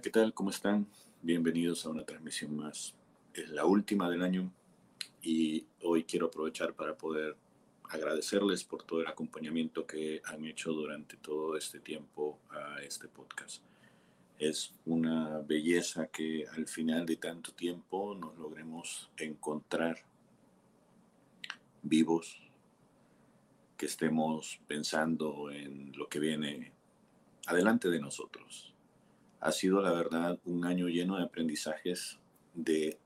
¿qué tal? ¿Cómo están? Bienvenidos a una transmisión más. Es la última del año y hoy quiero aprovechar para poder agradecerles por todo el acompañamiento que han hecho durante todo este tiempo a este podcast. Es una belleza que al final de tanto tiempo nos logremos encontrar vivos, que estemos pensando en lo que viene adelante de nosotros. Ha sido, la verdad, un año lleno de aprendizajes, de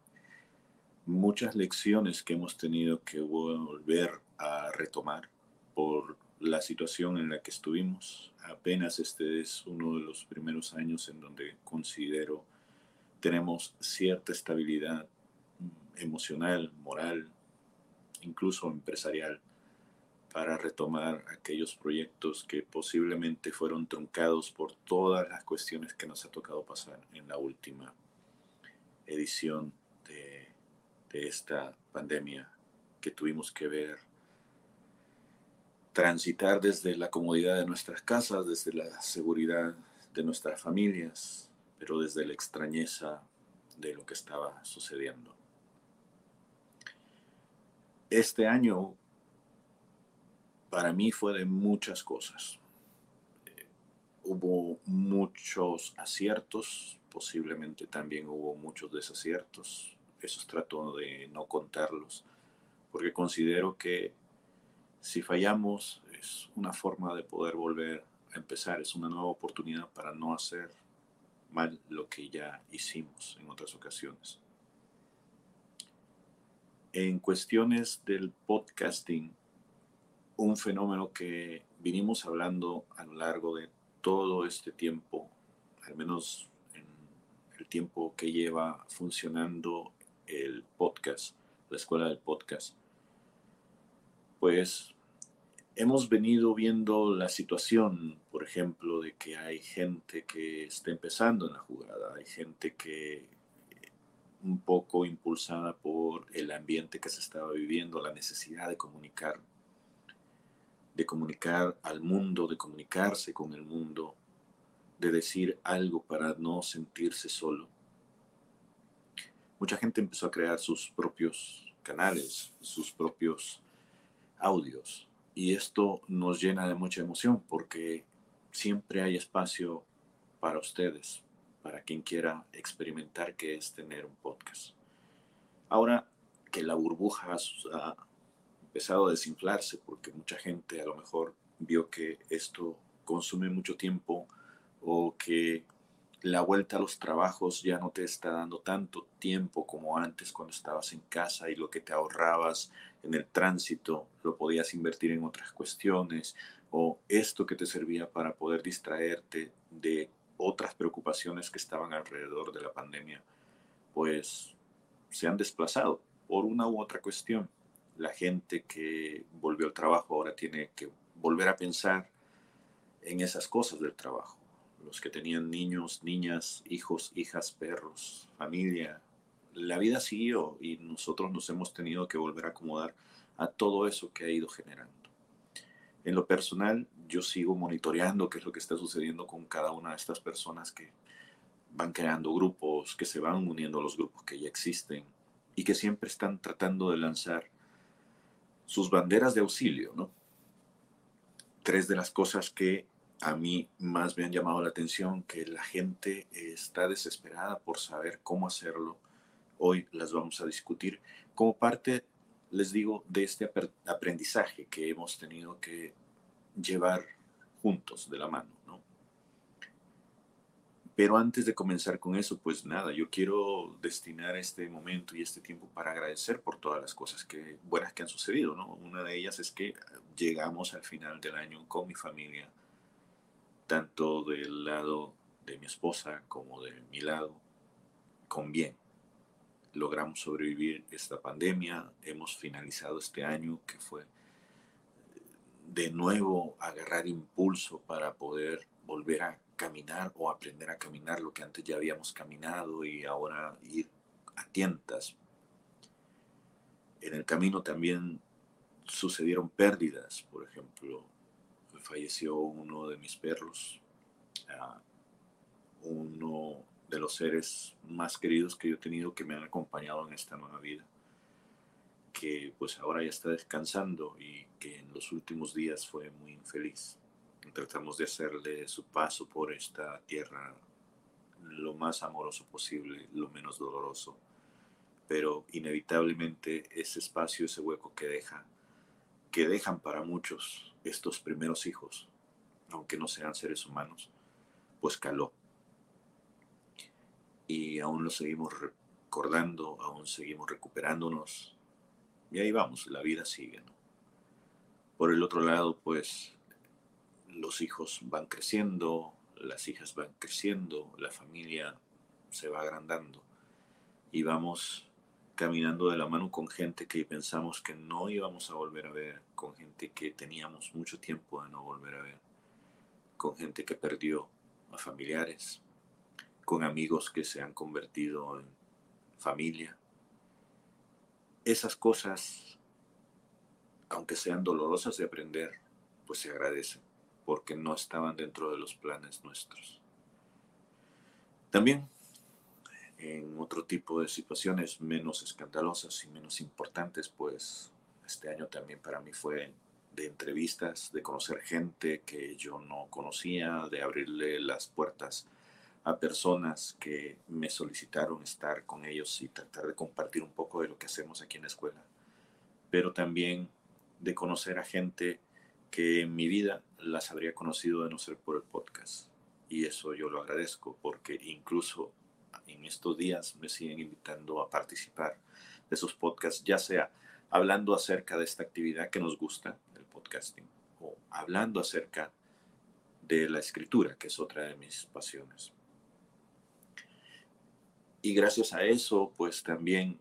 muchas lecciones que hemos tenido que volver a retomar por la situación en la que estuvimos. Apenas este es uno de los primeros años en donde considero tenemos cierta estabilidad emocional, moral, incluso empresarial para retomar aquellos proyectos que posiblemente fueron truncados por todas las cuestiones que nos ha tocado pasar en la última edición de, esta pandemia que tuvimos que ver transitar desde la comodidad de nuestras casas, desde la seguridad de nuestras familias, pero desde la extrañeza de lo que estaba sucediendo. Este año para mí fue de muchas cosas. hubo muchos aciertos, posiblemente también hubo muchos desaciertos. Esos trato de no contarlos, porque considero que si fallamos es una forma de poder volver a empezar, es una nueva oportunidad para no hacer mal lo que ya hicimos en otras ocasiones. En cuestiones del podcasting, un fenómeno que vinimos hablando a lo largo de todo este tiempo, al menos en el tiempo que lleva funcionando el podcast, la escuela del podcast, pues hemos venido viendo la situación, por ejemplo, de que hay gente que está empezando en la jugada, hay gente que un poco impulsada por el ambiente que se estaba viviendo, la necesidad de comunicar de comunicar al mundo, de comunicarse con el mundo, de decir algo para no sentirse solo. Mucha gente empezó a crear sus propios canales, sus propios audios. Y esto nos llena de mucha emoción porque siempre hay espacio para ustedes, para quien quiera experimentar qué es tener un podcast. Ahora que la burbuja ha empezado a desinflarse porque mucha gente a lo mejor vio que esto consume mucho tiempo o que la vuelta a los trabajos ya no te está dando tanto tiempo como antes cuando estabas en casa y lo que te ahorrabas en el tránsito lo podías invertir en otras cuestiones o esto que te servía para poder distraerte de otras preocupaciones que estaban alrededor de la pandemia, pues se han desplazado por una u otra cuestión la gente que volvió al trabajo ahora tiene que volver a pensar en esas cosas del trabajo. Los que tenían niños, niñas, hijos, hijas, perros, familia. La vida siguió y nosotros nos hemos tenido que volver a acomodar a todo eso que ha ido generando. En lo personal, yo sigo monitoreando qué es lo que está sucediendo con cada una de estas personas que van creando grupos, que se van uniendo a los grupos que ya existen y que siempre están tratando de lanzar sus banderas de auxilio, ¿no? Tres de las cosas que a mí más me han llamado la atención, que la gente está desesperada por saber cómo hacerlo, hoy las vamos a discutir como parte, les digo, de este aprendizaje que hemos tenido que llevar juntos de la mano. Pero antes de comenzar con eso, pues nada, yo quiero destinar este momento y este tiempo para agradecer por todas las cosas que, buenas que han sucedido, ¿no? Una de ellas es que llegamos al final del año con mi familia, tanto del lado de mi esposa como de mi lado, con bien. Logramos sobrevivir esta pandemia, hemos finalizado este año que fue de nuevo agarrar impulso para poder volver a caminar o aprender a caminar lo que antes ya habíamos caminado y ahora ir a tientas. En el camino también sucedieron pérdidas, por ejemplo, falleció uno de mis perros, ah, uno de los seres más queridos que yo he tenido que me han acompañado en esta nueva vida, que pues ahora ya está descansando y que en los últimos días fue muy infeliz. Tratamos de hacerle su paso por esta tierra lo más amoroso posible, lo menos doloroso, pero inevitablemente ese espacio, ese hueco que deja, que dejan para muchos estos primeros hijos, aunque no sean seres humanos, pues caló. Y aún lo seguimos recordando, aún seguimos recuperándonos. Y ahí vamos, la vida sigue. Por el otro lado, pues los hijos van creciendo, las hijas van creciendo, la familia se va agrandando y vamos caminando de la mano con gente que pensamos que no íbamos a volver a ver, con gente que teníamos mucho tiempo de no volver a ver, con gente que perdió a familiares, con amigos que se han convertido en familia. Esas cosas, aunque sean dolorosas de aprender, pues se agradecen porque no estaban dentro de los planes nuestros. También en otro tipo de situaciones menos escandalosas y menos importantes, pues este año también para mí fue de entrevistas, de conocer gente que yo no conocía, de abrirle las puertas a personas que me solicitaron estar con ellos y tratar de compartir un poco de lo que hacemos aquí en la escuela, pero también de conocer a gente que en mi vida las habría conocido de no ser por el podcast. Y eso yo lo agradezco porque incluso en estos días me siguen invitando a participar de esos podcasts, ya sea hablando acerca de esta actividad que nos gusta, el podcasting, o hablando acerca de la escritura, que es otra de mis pasiones. Y gracias a eso, pues también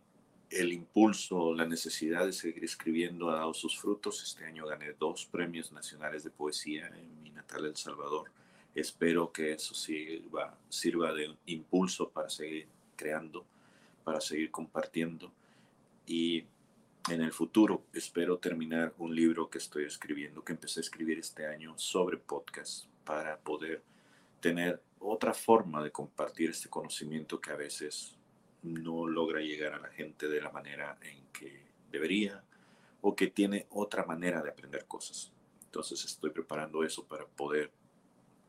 el impulso, la necesidad de seguir escribiendo ha dado sus frutos. Este año gané dos premios nacionales de poesía en mi natal El Salvador. Espero que eso sirva, sirva de impulso para seguir creando, para seguir compartiendo. Y en el futuro espero terminar un libro que estoy escribiendo, que empecé a escribir este año sobre podcast, para poder tener otra forma de compartir este conocimiento que a veces no logra llegar a la gente de la manera en que debería o que tiene otra manera de aprender cosas. Entonces estoy preparando eso para poder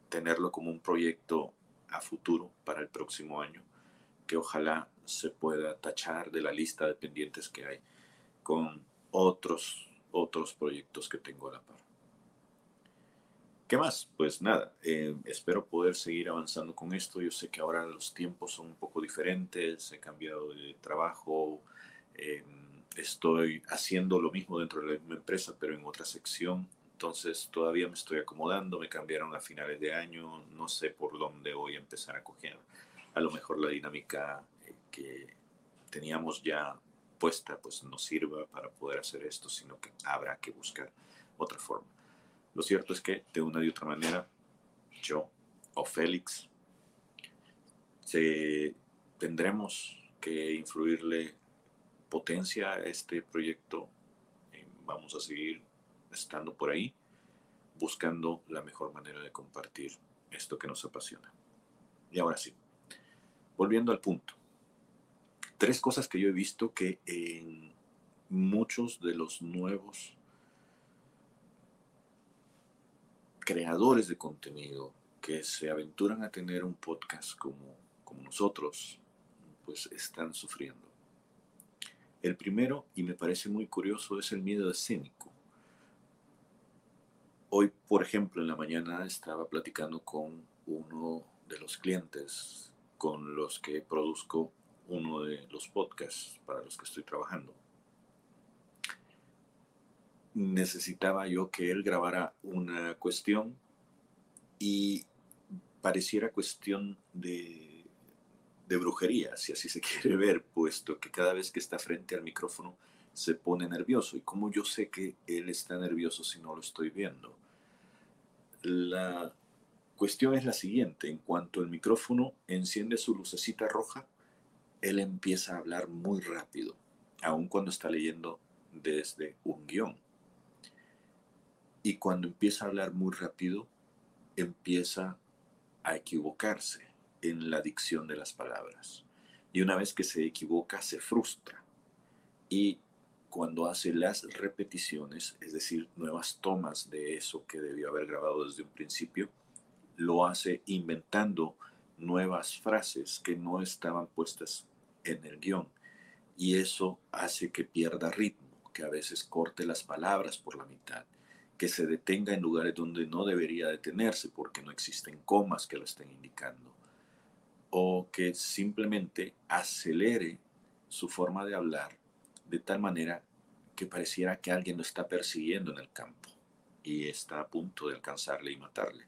tenerlo como un proyecto a futuro para el próximo año, que ojalá se pueda tachar de la lista de pendientes que hay con otros, otros proyectos que tengo a la par. ¿Qué más? Pues nada, eh, espero poder seguir avanzando con esto. Yo sé que ahora los tiempos son un poco diferentes, he cambiado de trabajo, em, estoy haciendo lo mismo dentro de la misma empresa, pero en otra sección. Entonces todavía me estoy acomodando, me cambiaron a finales de año, no sé por dónde voy a empezar a coger. A lo mejor la dinámica eh, que teníamos ya puesta pues no sirva para poder hacer esto, sino que habrá que buscar otra forma. Lo cierto es que de una y otra manera, yo o Félix tendremos que influirle potencia a este proyecto. Vamos a seguir estando por ahí, buscando la mejor manera de compartir esto que nos apasiona. Y ahora sí, volviendo al punto. Tres cosas que yo he visto que en muchos de los nuevos creadores de contenido que se aventuran a tener un podcast como, como nosotros, pues están sufriendo. El primero, y me parece muy curioso, es el miedo escénico. Hoy, por ejemplo, en la mañana estaba platicando con uno de los clientes con los que produzco uno de los podcasts para los que estoy trabajando necesitaba yo que él grabara una cuestión y pareciera cuestión de, de brujería, si así se quiere ver, puesto que cada vez que está frente al micrófono se pone nervioso. ¿Y como yo sé que él está nervioso si no lo estoy viendo? La cuestión es la siguiente, en cuanto el micrófono enciende su lucecita roja, él empieza a hablar muy rápido, aun cuando está leyendo desde un guion. Y cuando empieza a hablar muy rápido, empieza a equivocarse. en la dicción de las palabras. Y una vez que se equivoca, se frustra. Y cuando hace las repeticiones, es decir, nuevas tomas de eso que debió haber grabado desde un principio, lo hace inventando nuevas frases que no estaban puestas en el guion. Y eso hace que pierda ritmo, que a veces corte las palabras por la mitad, que se detenga en lugares donde no debería detenerse porque no existen comas que lo estén indicando, o que simplemente acelere su forma de hablar de tal manera que pareciera que alguien lo está persiguiendo en el campo y está a punto de alcanzarle y matarle.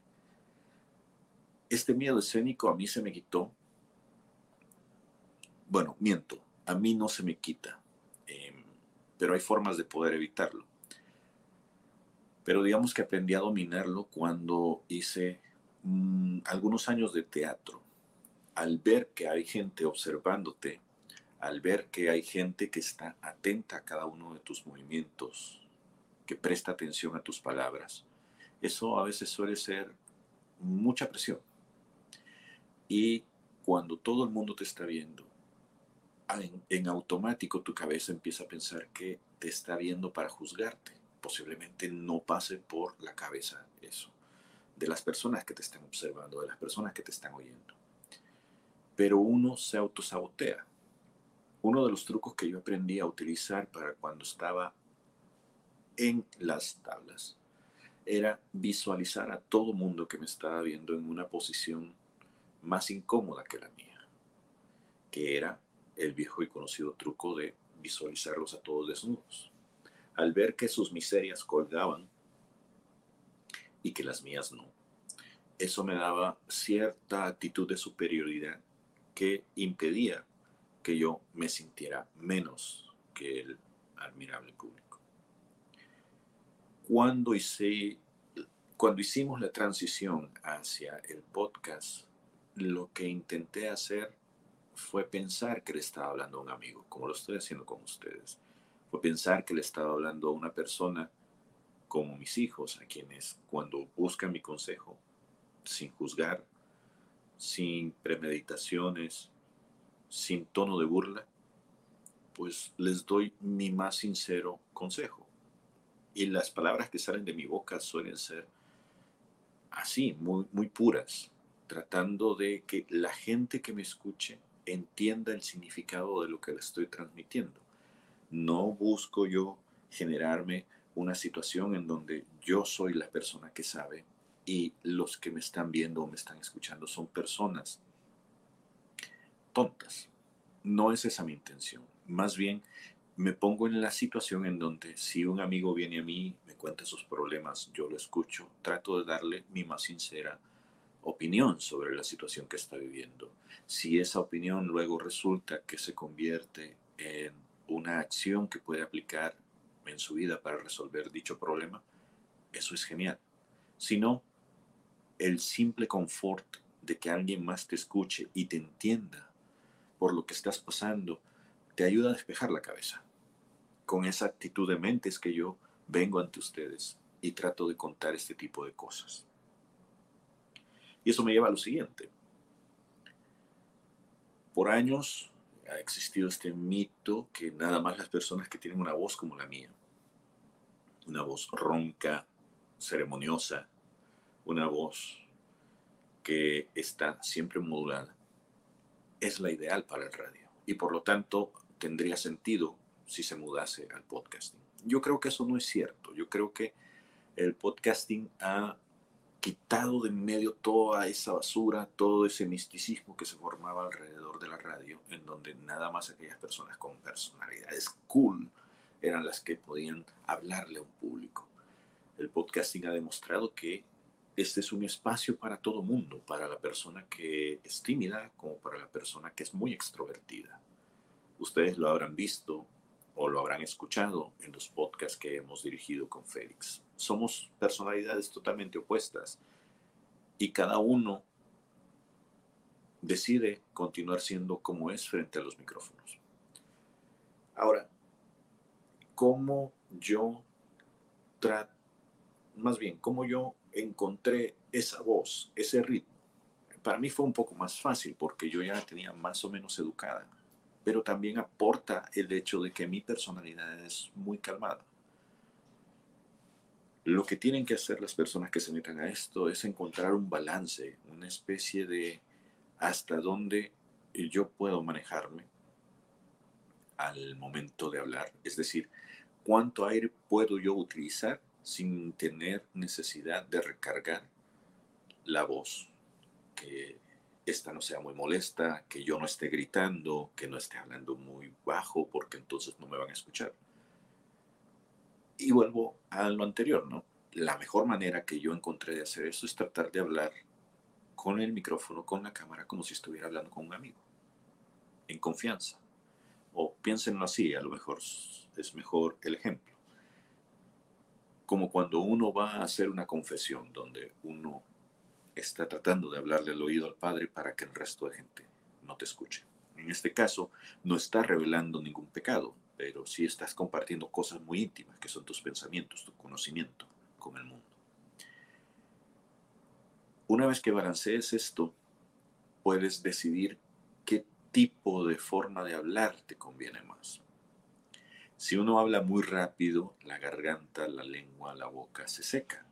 Este miedo escénico a mí se me quitó. Bueno, miento, a mí no se me quita, em, pero hay formas de poder evitarlo. Pero digamos que aprendí a dominarlo cuando hice mm, algunos años de teatro. Al ver que hay gente observándote, al ver que hay gente que está atenta a cada uno de tus movimientos, que presta atención a tus palabras, eso a veces suele ser mucha presión. Y cuando todo el mundo te está viendo, en, automático tu cabeza empieza a pensar que te está viendo para juzgarte. Posiblemente no pase por la cabeza eso, de las personas que te están observando, de las personas que te están oyendo. Pero uno se autosabotea uno de los trucos que yo aprendí a utilizar para cuando estaba en las tablas era visualizar a todo mundo que me estaba viendo en una posición más incómoda que la mía, que era el viejo y conocido truco de visualizarlos a todos desnudos. Al ver que sus miserias colgaban y que las mías no, eso me daba cierta actitud de superioridad que impedía que yo me sintiera menos que el admirable público. Cuando, hice, cuando hicimos la transición hacia el podcast, lo que intenté hacer fue pensar que le estaba hablando a un amigo, como lo estoy haciendo con ustedes. Pensar que le estaba hablando a una persona como mis hijos, a quienes cuando buscan mi consejo, sin juzgar, sin premeditaciones, sin tono de burla, pues les doy mi más sincero consejo. Y las palabras que salen de mi boca suelen ser así, muy, muy puras, tratando de que la gente que me escuche entienda el significado de lo que le estoy transmitiendo. No busco yo generarme una situación en donde yo soy la persona que sabe y los que me están viendo o me están escuchando son personas tontas. No es esa mi intención. Más bien, me pongo en la situación en donde si un amigo viene a mí, me cuenta sus problemas, yo lo escucho, trato de darle mi más sincera opinión sobre la situación que está viviendo. Si esa opinión luego resulta que se convierte en una acción que puede aplicar en su vida para resolver dicho problema, eso es genial. Si no, el simple confort de que alguien más te escuche y te entienda por lo que estás pasando, te ayuda a despejar la cabeza. Con esa actitud de mente que yo vengo ante ustedes y trato de contar este tipo de cosas. Y eso me lleva a lo siguiente. Por años ha existido este mito que nada más las personas que tienen una voz como la mía, una voz ronca, ceremoniosa, una voz que está siempre modulada, es la ideal para el radio y por lo tanto tendría sentido si se mudase al podcasting. Yo creo que eso no es cierto. Yo creo que el podcasting ha quitado de en medio toda esa basura, todo ese misticismo que se formaba alrededor de la radio, en donde nada más aquellas personas con personalidades cool eran las que podían hablarle a un público. El podcasting ha demostrado que este es un espacio para todo mundo, para la persona que es tímida como para la persona que es muy extrovertida. Ustedes lo habrán visto o lo habrán escuchado en los podcasts que hemos dirigido con Félix. Somos personalidades totalmente opuestas y cada uno decide continuar siendo como es frente a los micrófonos. Ahora, ¿cómo yo más bien, cómo yo encontré esa voz, ese ritmo. para mí fue un poco más fácil porque yo ya la tenía más o menos educada, pero también aporta el hecho de que mi personalidad es muy calmada. Lo que tienen que hacer las personas que se metan a esto es encontrar un balance, una especie de hasta dónde yo puedo manejarme al momento de hablar. Es decir, cuánto aire puedo yo utilizar sin tener necesidad de recargar la voz, que esta no sea muy molesta, que yo no esté gritando, que no esté hablando muy bajo, porque entonces no me van a escuchar. Y vuelvo a lo anterior, ¿no? La mejor manera que yo encontré de hacer eso es tratar de hablar con el micrófono, con la cámara, como si estuviera hablando con un amigo, en confianza. O piénsenlo así, a lo mejor es mejor el ejemplo. Como cuando uno va a hacer una confesión donde uno está tratando de hablarle al oído al Padre para que el resto de gente no te escuche. En este caso, no estás revelando ningún pecado, pero sí estás compartiendo cosas muy íntimas, que son tus pensamientos, tu conocimiento con el mundo. Una vez que balancees esto, puedes decidir qué tipo de forma de hablar te conviene más. Si uno habla muy rápido, la garganta, la lengua, la boca se seca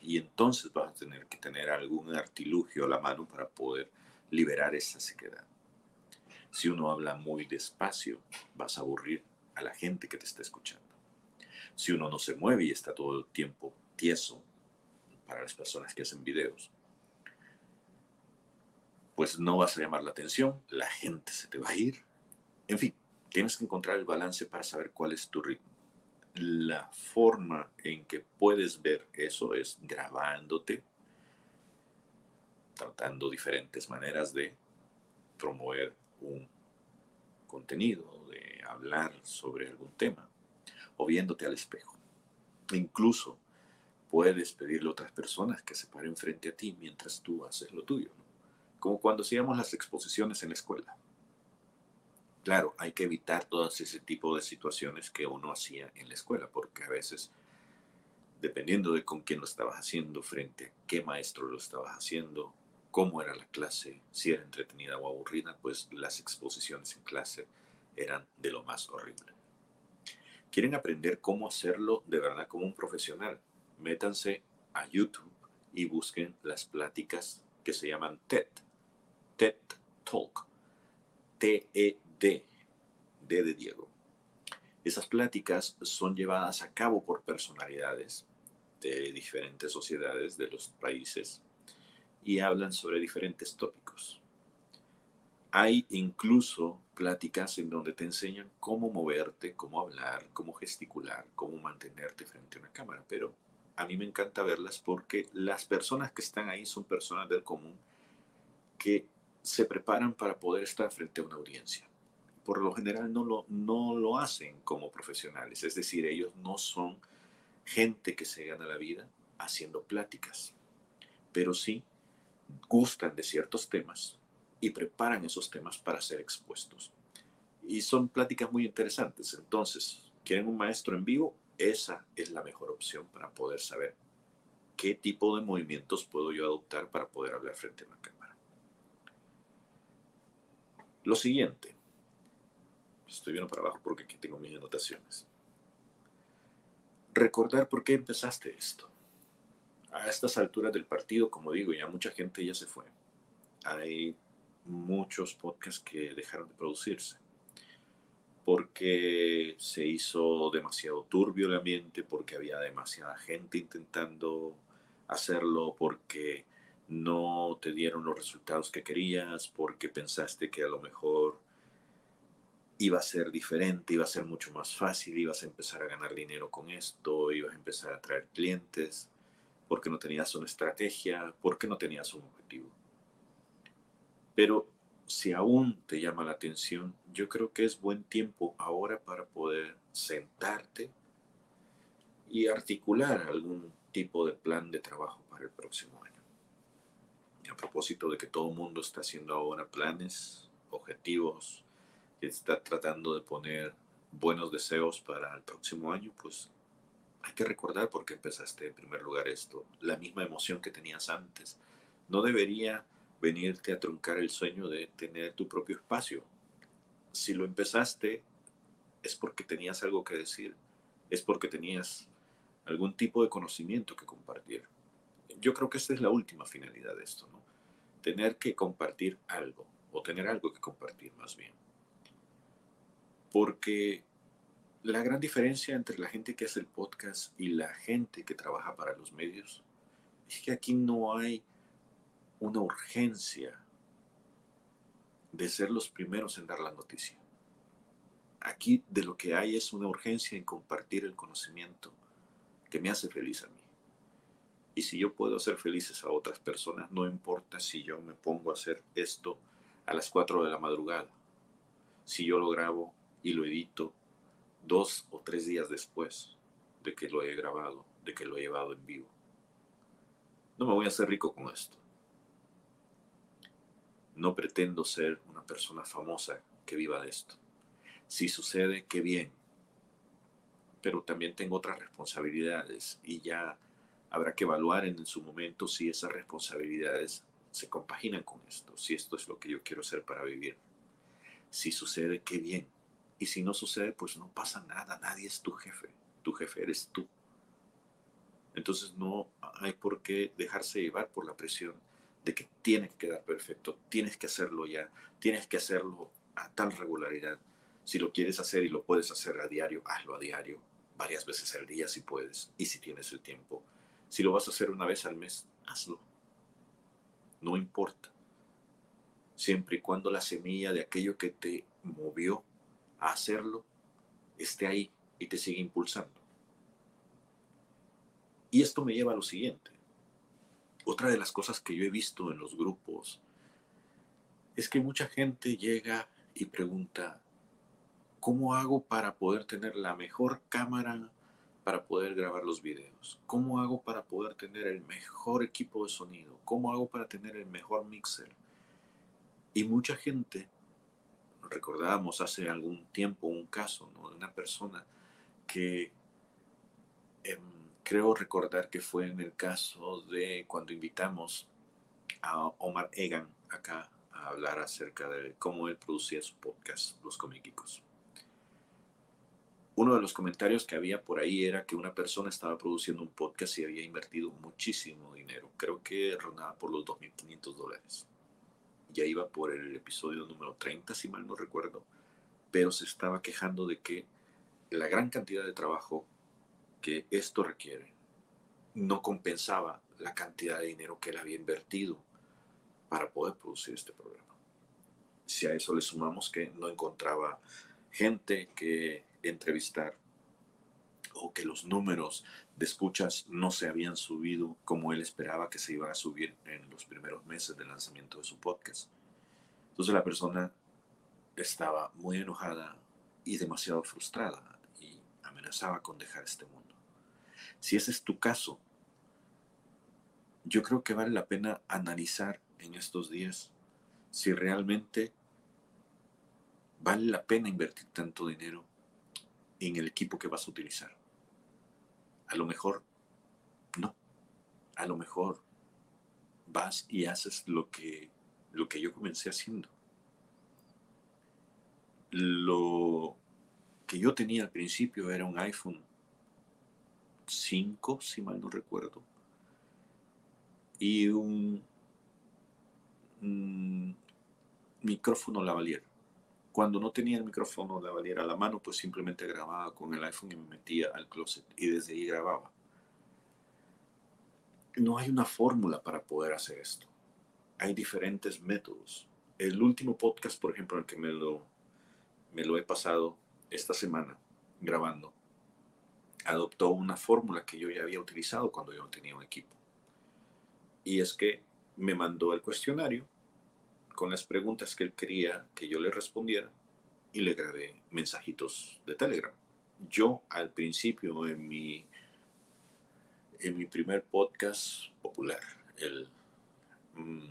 y entonces vas a tener que tener algún artilugio a la mano para poder liberar esa sequedad. Si uno habla muy despacio, vas a aburrir a la gente que te está escuchando. Si uno no se mueve y está todo el tiempo tieso, para las personas que hacen videos, pues no vas a llamar la atención, la gente se te va a ir. En fin, tienes que encontrar el balance para saber cuál es tu ritmo la forma en que puedes ver eso es grabándote, tratando diferentes maneras de promover un contenido, de hablar sobre algún tema, o viéndote al espejo. Incluso puedes pedirle a otras personas que se paren frente a ti mientras tú haces lo tuyo, como cuando hacíamos las exposiciones en la escuela Claro, hay que evitar todas ese tipo de situaciones que uno hacía en la escuela, porque a veces, dependiendo de con quién lo estabas haciendo, frente a qué maestro lo estabas haciendo, cómo era la clase, si era entretenida o aburrida, pues las exposiciones en clase eran de lo más horrible. ¿Quieren aprender cómo hacerlo de verdad como un profesional? Métanse a YouTube y busquen las pláticas que se llaman TED, TED Talk, T-E D, D de Diego. Esas pláticas son llevadas a cabo por personalidades de diferentes sociedades de los países y hablan sobre diferentes tópicos. Hay incluso pláticas en donde te enseñan cómo moverte, cómo hablar, cómo gesticular, cómo mantenerte frente a una cámara, pero a mí me encanta verlas porque las personas que están ahí son personas del común que se preparan para poder estar frente a una audiencia por lo general no lo, no lo hacen como profesionales, es decir, ellos no son gente que se gana la vida haciendo pláticas, pero sí gustan de ciertos temas y preparan esos temas para ser expuestos. Y son pláticas muy interesantes. Entonces, ¿quieren un maestro en vivo? Esa es la mejor opción para poder saber qué tipo de movimientos puedo yo adoptar para poder hablar frente a una cámara. Lo siguiente, Estoy viendo para abajo porque aquí tengo mis anotaciones. Recordar por qué empezaste esto. A estas alturas del partido, como digo, ya mucha gente ya se fue. Hay muchos podcasts que dejaron de producirse porque se hizo demasiado turbio el ambiente, porque había demasiada gente intentando hacerlo, porque no te dieron los resultados que querías, porque pensaste que a lo mejor iba a ser diferente, iba a ser mucho más fácil, ibas a empezar a ganar dinero con esto, ibas a empezar a traer clientes, porque no tenías una estrategia, porque no tenías un objetivo. Pero si aún te llama la atención, yo creo que es buen tiempo ahora para poder sentarte y articular algún tipo de plan de trabajo para el próximo año. a propósito de que todo el mundo está haciendo ahora planes, objetivos, está tratando de poner buenos deseos para el próximo año, pues hay que recordar por qué empezaste en primer lugar esto, la misma emoción que tenías antes. No debería venirte a truncar el sueño de tener tu propio espacio. Si lo empezaste, es porque tenías algo que decir, es porque tenías algún tipo de conocimiento que compartir. Yo creo que esta es la última finalidad de esto, ¿no? Tener que compartir algo, o tener algo que compartir más bien. Porque la gran diferencia entre la gente que hace el podcast y la gente que trabaja para los medios es que aquí no hay una urgencia de ser los primeros en dar la noticia. Aquí de lo que hay es una urgencia en compartir el conocimiento que me hace feliz a mí. Y si yo puedo hacer felices a otras personas, no importa si yo me pongo a hacer esto a las 4 de la madrugada. Si yo lo grabo y lo edito dos o tres días después de que lo he grabado, de que lo he llevado en vivo. No me voy a hacer rico con esto. No pretendo ser una persona famosa que viva de esto. Si sucede, qué bien. Pero también tengo otras responsabilidades y ya habrá que evaluar en su momento si esas responsabilidades se compaginan con esto, si esto es lo que yo quiero hacer para vivir. Si sucede, qué bien. Y si no sucede, pues no pasa nada, nadie es tu jefe, tu jefe eres tú. Entonces no hay por qué dejarse llevar por la presión de que tiene que quedar perfecto, tienes que hacerlo ya, tienes que hacerlo a tal regularidad. Si lo quieres hacer y lo puedes hacer a diario, hazlo a diario, varias veces al día si puedes y si tienes el tiempo. Si lo vas a hacer una vez al mes, hazlo. No importa. Siempre y cuando la semilla de aquello que te movió hacerlo esté ahí y te sigue impulsando. Y esto me lleva a lo siguiente. Otra de las cosas que yo he visto en los grupos es que mucha gente llega y pregunta, ¿cómo hago para poder tener la mejor cámara para poder grabar los videos? ¿Cómo hago para poder tener el mejor equipo de sonido? ¿Cómo hago para tener el mejor mixer? Y mucha gente recordábamos hace algún tiempo un caso de una persona que em, creo recordar que fue en el caso de cuando invitamos a Omar Egan acá a hablar acerca de cómo él producía su podcast, Los Comiquicos. Uno de los comentarios que había por ahí era que una persona estaba produciendo un podcast y había invertido muchísimo dinero. Creo que rondaba por los 2.500 dólares ya iba por el episodio número 30, si mal no recuerdo, pero se estaba quejando de que la gran cantidad de trabajo que esto requiere no compensaba la cantidad de dinero que él había invertido para poder producir este programa. Si a eso le sumamos que no encontraba gente que entrevistar o que los números de escuchas no se habían subido como él esperaba que se iban a subir en los primeros meses de lanzamiento de su podcast. Entonces la persona estaba muy enojada y demasiado frustrada y amenazaba con dejar este mundo. Si ese es tu caso, yo creo que vale la pena analizar en estos días si realmente vale la pena invertir tanto dinero en el equipo que vas a utilizar. A lo mejor no. A lo mejor vas y haces lo que, lo que yo comencé haciendo. Lo que yo tenía al principio era un iPhone 5, si mal no recuerdo, y un, un micrófono lavalier. Cuando no tenía el micrófono de valiera a la mano, pues simplemente grababa con el iPhone y me metía al closet y desde ahí grababa. No hay una fórmula para poder hacer esto. Hay diferentes métodos. El último podcast, por ejemplo, el que me lo, me lo he pasado esta semana grabando, adoptó una fórmula que yo ya había utilizado cuando yo tenía un equipo. Y es que me mandó el cuestionario con las preguntas que él quería que yo le respondiera y le grabé mensajitos de Telegram. Yo al principio en mi, en mi primer podcast popular, el mm,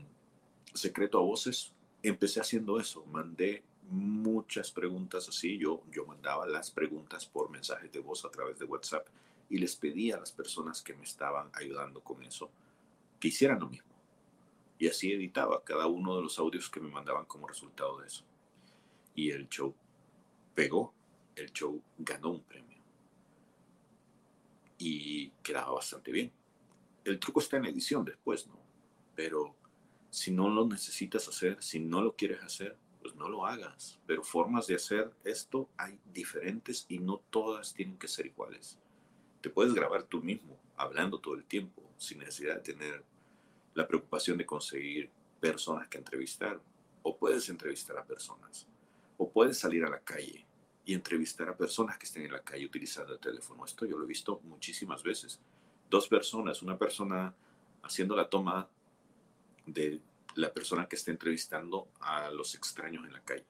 Secreto a Voces, empecé haciendo eso, mandé muchas preguntas así, yo, yo mandaba las preguntas por mensajes de voz a través de WhatsApp y les pedía a las personas que me estaban ayudando con eso que hicieran lo mismo Y así editaba cada uno de los audios que me mandaban como resultado de eso. Y el show pegó, el show ganó un premio. Y quedaba bastante bien. El truco está en edición después, ¿no? Pero si no lo necesitas hacer, si no lo quieres hacer, pues no lo hagas. Pero formas de hacer esto hay diferentes y no todas tienen que ser iguales. Te puedes grabar tú mismo, hablando todo el tiempo, sin necesidad de tener la preocupación de conseguir personas que entrevistar. O puedes entrevistar a personas. O puedes salir a la calle y entrevistar a personas que estén en la calle utilizando el teléfono. Esto yo lo he visto muchísimas veces. Dos personas, una persona haciendo la toma de la persona que está entrevistando a los extraños en la calle.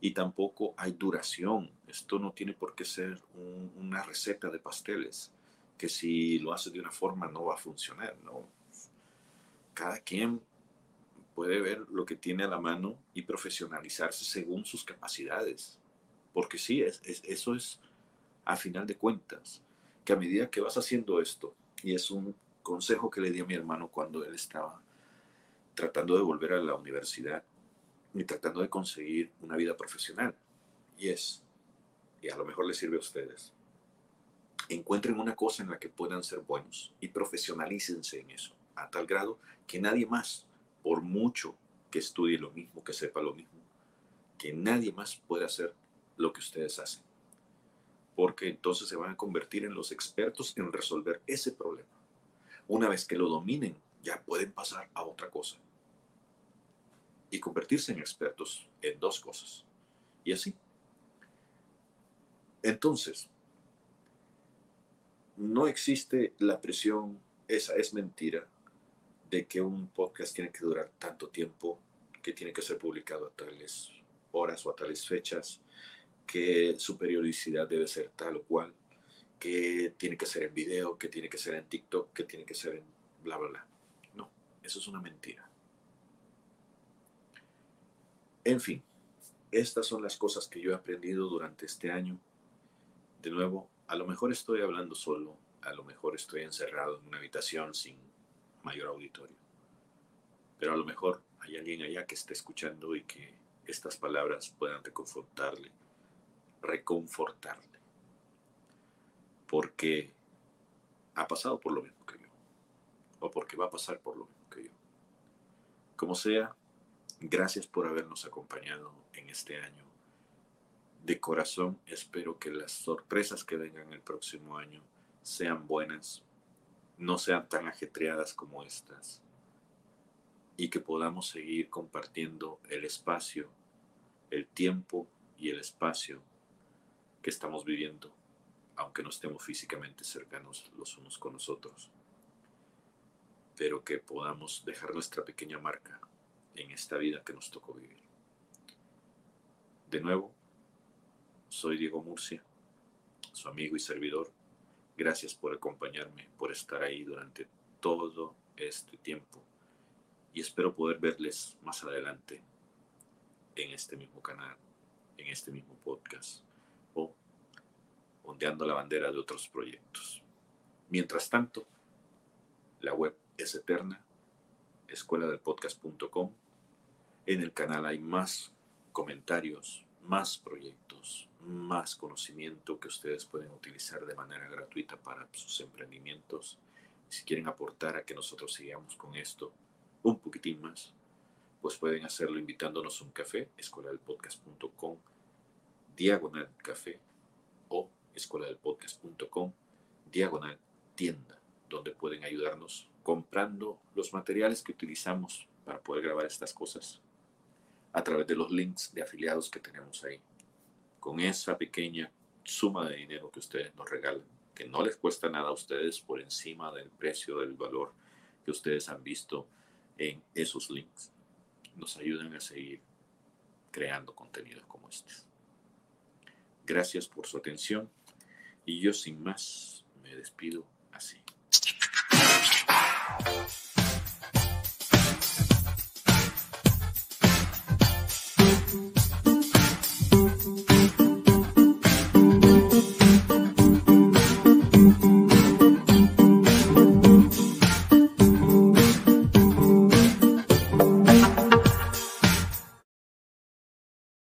Y tampoco hay duración. Esto no tiene por qué ser una receta de pasteles, que si lo hace de una forma no va a funcionar. ¿no? Cada quien puede ver lo que tiene a la mano y profesionalizarse según sus capacidades. Porque sí, es, eso es, a final de cuentas, que a medida que vas haciendo esto, y es un consejo que le di a mi hermano cuando él estaba tratando de volver a la universidad y tratando de conseguir una vida profesional. Y es, y a lo mejor les sirve a ustedes, encuentren una cosa en la que puedan ser buenos y profesionalícense en eso, a tal grado que nadie más, por mucho que estudie lo mismo, que sepa lo mismo, que nadie más pueda hacer lo que ustedes hacen. Porque entonces se van a convertir en los expertos en resolver ese problema. Una vez que lo dominen, ya pueden pasar a otra cosa y convertirse en expertos en dos cosas. Y así. Entonces, no existe la presión, esa es mentira, de que un podcast tiene que durar tanto tiempo, que tiene que ser publicado a tales horas o a tales fechas, que su periodicidad debe ser tal o cual, que tiene que ser en video, que tiene que ser en TikTok, que tiene que ser en bla, bla, bla. Eso es una mentira. En fin, estas son las cosas que yo he aprendido durante este año. De nuevo, a lo mejor estoy hablando solo, a lo mejor estoy encerrado en una habitación sin mayor auditorio. Pero a lo mejor hay alguien allá que esté escuchando y que estas palabras puedan reconfortarle, reconfortarle. Porque ha pasado por lo mismo que yo. O porque va a pasar por lo mismo. Como sea, gracias por habernos acompañado en este año. De corazón espero que las sorpresas que vengan el próximo año sean buenas, no sean tan ajetreadas como estas y que podamos seguir compartiendo el espacio, el tiempo y el espacio que estamos viviendo, aunque no estemos físicamente cercanos los unos con los otros pero que podamos dejar nuestra pequeña marca en esta vida que nos tocó vivir. De nuevo, soy Diego Murcia, su amigo y servidor. Gracias por acompañarme, por estar ahí durante todo este tiempo y espero poder verles más adelante en este mismo canal, en este mismo podcast o ondeando la bandera de otros proyectos. Mientras tanto, la web es eterna, escuela del podcast.com. En el canal hay más comentarios, más proyectos, más conocimiento que ustedes pueden utilizar de manera gratuita para sus emprendimientos. Si quieren aportar a que nosotros sigamos con esto un poquitín más, pues pueden hacerlo invitándonos a un café, escuela del podcast.com, diagonal café o escuela del podcast.com, diagonal tienda, donde pueden ayudarnos comprando los materiales que utilizamos para poder grabar estas cosas a través de los links de afiliados que tenemos ahí con esa pequeña suma de dinero que ustedes nos regalan, que no les cuesta nada a ustedes por encima del precio del valor que ustedes han visto en esos links, nos ayudan a seguir creando contenidos como este. Gracias por su atención y yo sin más me despido así.